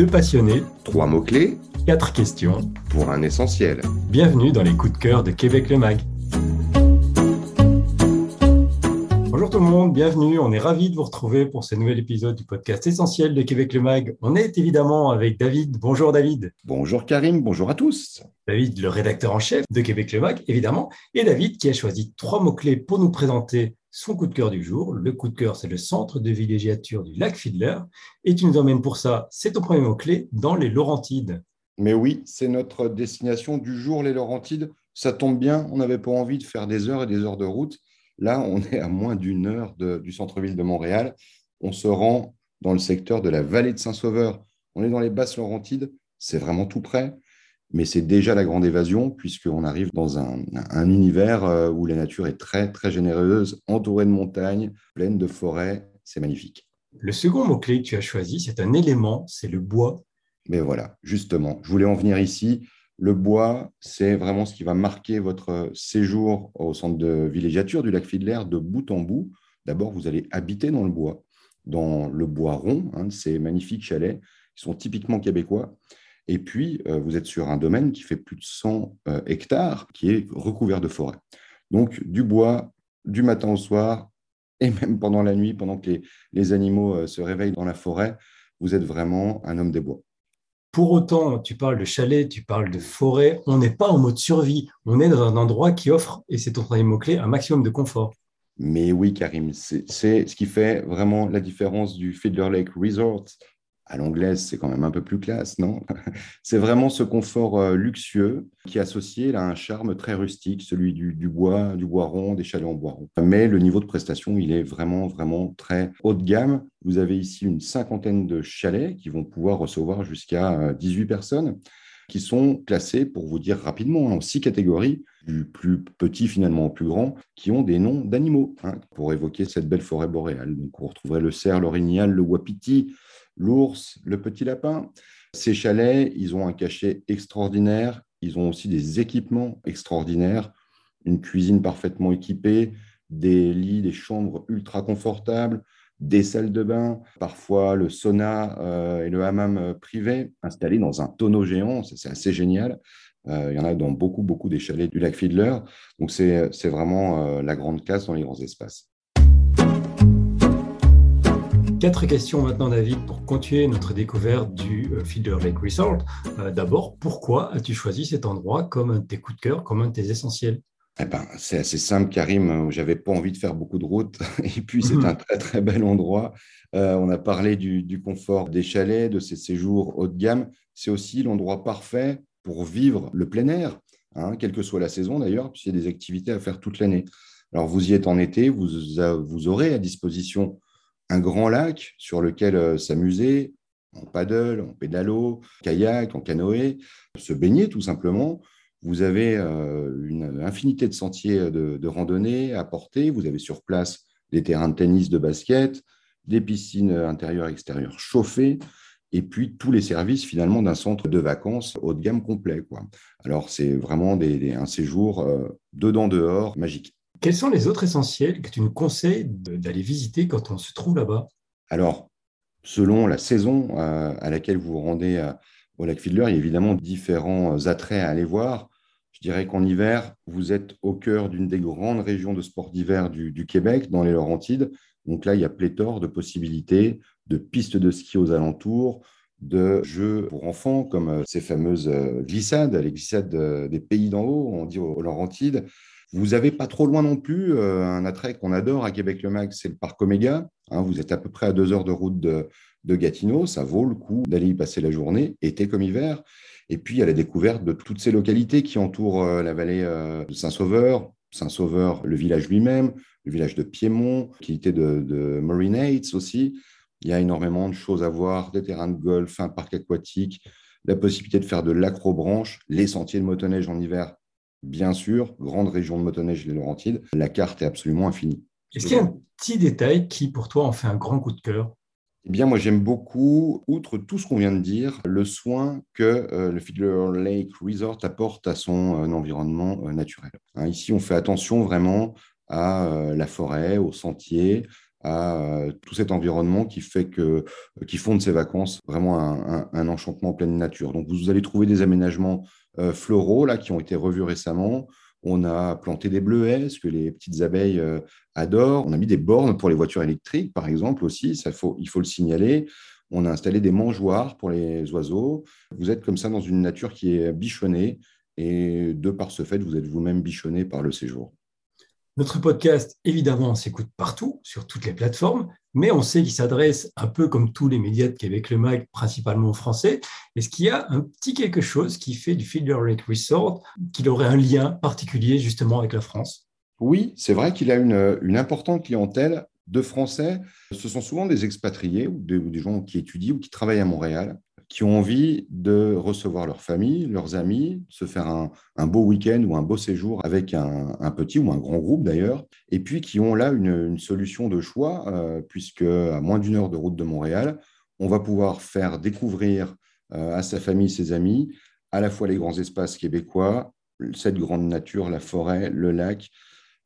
Deux passionnés, Trois mots-clés quatre questions. pour un essentiel. Bienvenue dans les coups de cœur de Québec le Mag. Bonjour tout le monde, bienvenue. On est ravis de vous retrouver pour ce nouvel épisode du podcast essentiel de Québec le Mag. On est évidemment avec David. Bonjour David. Bonjour Karim, bonjour à tous. David, le rédacteur en chef de Québec le Mag, évidemment. Et David qui a choisi trois mots-clés pour nous présenter son coup de cœur du jour. Le coup de cœur, c'est le centre de villégiature du lac Fiedler. Et tu nous emmènes pour ça, c'est ton premier mot-clé, dans les Laurentides. Mais oui, c'est notre destination du jour, les Laurentides. Ça tombe bien, on n'avait pas envie de faire des heures et des heures de route. Là, on est à moins d'une heure du centre-ville de Montréal. On se rend dans le secteur de la vallée de Saint-Sauveur. On est dans les basses Laurentides, c'est vraiment tout près, mais c'est déjà la grande évasion puisqu'on arrive dans un, un univers euh, où la nature est très, très généreuse, entourée de montagnes, pleine de forêts. C'est magnifique. Le second mot-clé que tu as choisi, c'est un élément, c'est le bois. Mais voilà, justement, je voulais en venir ici. Le bois, c'est vraiment ce qui va marquer votre séjour au centre de villégiature du lac Fiedler de bout en bout. D'abord, vous allez habiter dans le bois, dans le bois rond, hein, de ces magnifiques chalets qui sont typiquement québécois. Et puis, euh, vous êtes sur un domaine qui fait plus de 100 euh, hectares, qui est recouvert de forêt. Donc, du bois, du matin au soir, et même pendant la nuit, pendant que les, les animaux euh, se réveillent dans la forêt, vous êtes vraiment un homme des bois. Pour autant, tu parles de chalet, tu parles de forêt, on n'est pas en mode survie, on est dans un endroit qui offre, et c'est ton troisième mot-clé, un maximum de confort. Mais oui, Karim, c'est c'est ce qui fait vraiment la différence du Fiddler Lake Resort. À l'anglaise, c'est quand même un peu plus classe, non? C'est vraiment ce confort euh, luxueux qui est associé à un charme très rustique, celui du, bois, du bois rond, des chalets en bois rond. Mais le niveau de prestation, il est vraiment, vraiment très haut de gamme. Vous avez ici une cinquantaine de chalets qui vont pouvoir recevoir jusqu'à euh, 18 personnes qui sont classés, pour vous dire rapidement, en six catégories, du plus petit finalement au plus grand, qui ont des noms d'animaux, hein, pour évoquer cette belle forêt boréale. Donc, vous retrouverez le cerf, l'orignal, le wapiti, l'ours, le petit lapin. Ces chalets, ils ont un cachet extraordinaire, ils ont aussi des équipements extraordinaires, une cuisine parfaitement équipée, des lits, des chambres ultra confortables, des salles de bain, parfois le sauna euh, et le hammam euh, privé installés dans un tonneau géant, c'est assez génial. Euh, il y en a dans beaucoup, beaucoup des chalets du lac Fiedler. Donc c'est vraiment la grande classe dans les grands espaces. Quatre questions maintenant, David, pour continuer notre découverte du euh, Fielder Lake Resort. Euh, D'abord, pourquoi as-tu choisi cet endroit comme un de tes coups de cœur, comme un de tes essentiels? Eh ben, c'est assez simple, Karim. J'avais pas envie de faire beaucoup de route. Et puis, c'est Mhm. un très, très bel endroit. Euh, on a parlé du, du confort des chalets, de ces séjours haut de gamme. C'est aussi l'endroit parfait pour vivre le plein air, hein, quelle que soit la saison d'ailleurs, puisqu'il y a des activités à faire toute l'année. Alors, vous y êtes en été, vous, vous aurez à disposition un grand lac sur lequel euh, s'amuser en paddle, en pédalo, kayak, en canoë, se baigner tout simplement. Vous avez euh, une infinité de sentiers de, de randonnée à porter. Vous avez sur place des terrains de tennis, de basket, des piscines intérieures et extérieures chauffées, et puis tous les services finalement d'un centre de vacances haut de gamme complet. Quoi. Alors c'est vraiment un séjour euh, dedans dehors magique. Quels sont les autres essentiels que tu nous conseilles d'aller visiter quand on se trouve là-bas? Alors, selon la saison euh, à laquelle vous vous rendez euh, au lac Fiedler, il y a évidemment différents euh, attraits à aller voir. Je dirais qu'en hiver, vous êtes au cœur d'une des grandes régions de sport d'hiver du, du Québec, dans les Laurentides. Donc là, il y a pléthore de possibilités, de pistes de ski aux alentours, de jeux pour enfants, comme ces fameuses glissades, les glissades des pays d'en haut, on dit aux Laurentides. Vous avez pas trop loin non plus euh, un attrait qu'on adore à Québec-le-Mag, c'est le parc Oméga. Hein, vous êtes à peu près à deux heures de route de, Gatineau. Ça vaut le coup d'aller y passer la journée, été comme hiver. Et puis, a la découverte de toutes ces localités qui entourent euh, la vallée euh, de Saint-Sauveur. Saint-Sauveur, le village lui-même, le village de Piémont, qui était de, de Marinates aussi. Il y a énormément de choses à voir, des terrains de golf, un parc aquatique, la possibilité de faire de l'acrobranche, les sentiers de motoneige en hiver, bien sûr, grande région de motoneige, les Laurentides. La carte est absolument infinie. Est-ce qu'il y a un petit détail qui, pour toi, en fait un grand coup de cœur? Eh bien, moi, j'aime beaucoup, outre tout ce qu'on vient de dire, le soin que euh, le Fiddler Lake Resort apporte à son euh, environnement euh, naturel. Hein, ici, on fait attention vraiment à la forêt, aux sentiers. À tout cet environnement qui fait que, qui fonde ces vacances vraiment un, enchantement en pleine nature. Donc, vous allez trouver des aménagements floraux là qui ont été revus récemment. On a planté des bleuets, ce que les petites abeilles adorent. On a mis des bornes pour les voitures électriques, par exemple, aussi. Ça, faut, il faut le signaler. On a installé des mangeoires pour les oiseaux. Vous êtes comme ça dans une nature qui est bichonnée. Et de par ce fait, vous êtes vous-même bichonné par le séjour. Notre podcast, évidemment, s'écoute partout, sur toutes les plateformes, mais on sait qu'il s'adresse un peu comme tous les médias de Québec Le Mag, principalement français. Est-ce qu'il y a un petit quelque chose qui fait du Fielder Lake Resort qu'il aurait un lien particulier justement avec la France? Oui, c'est vrai qu'il a une, une, importante clientèle de Français. Ce sont souvent des expatriés ou des gens qui étudient ou qui travaillent à Montréal qui ont envie de recevoir leur famille, leurs amis, se faire un, beau week-end ou un beau séjour avec un, petit ou un grand groupe d'ailleurs, et puis qui ont là une, solution de choix, euh, puisque à moins d'une heure de route de Montréal, on va pouvoir faire découvrir euh, à sa famille, ses amis, à la fois les grands espaces québécois, cette grande nature, la forêt, le lac,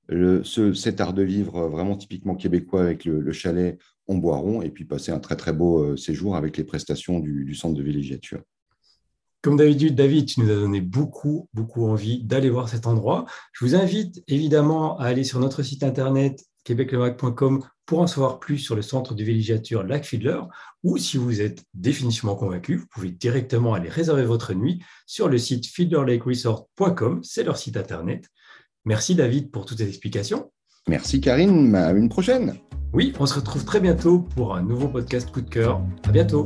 ce, cet art de vivre vraiment typiquement québécois avec le chalet on boiron et puis passer un très très beau euh, séjour avec les prestations du, centre de villégiature. Comme d'habitude, David, tu nous as donné beaucoup, beaucoup envie d'aller voir cet endroit. Je vous invite évidemment à aller sur notre site internet québeclemac.com pour en savoir plus sur le centre de villégiature Lac Fiddler ou si vous êtes définitivement convaincu, vous pouvez directement aller réserver votre nuit sur le site fiddlerlakeresort.com, c'est leur site internet. Merci David pour toutes ces explications. Merci Karine, à une prochaine. Oui, on se retrouve très bientôt pour un nouveau podcast coup de cœur. À bientôt.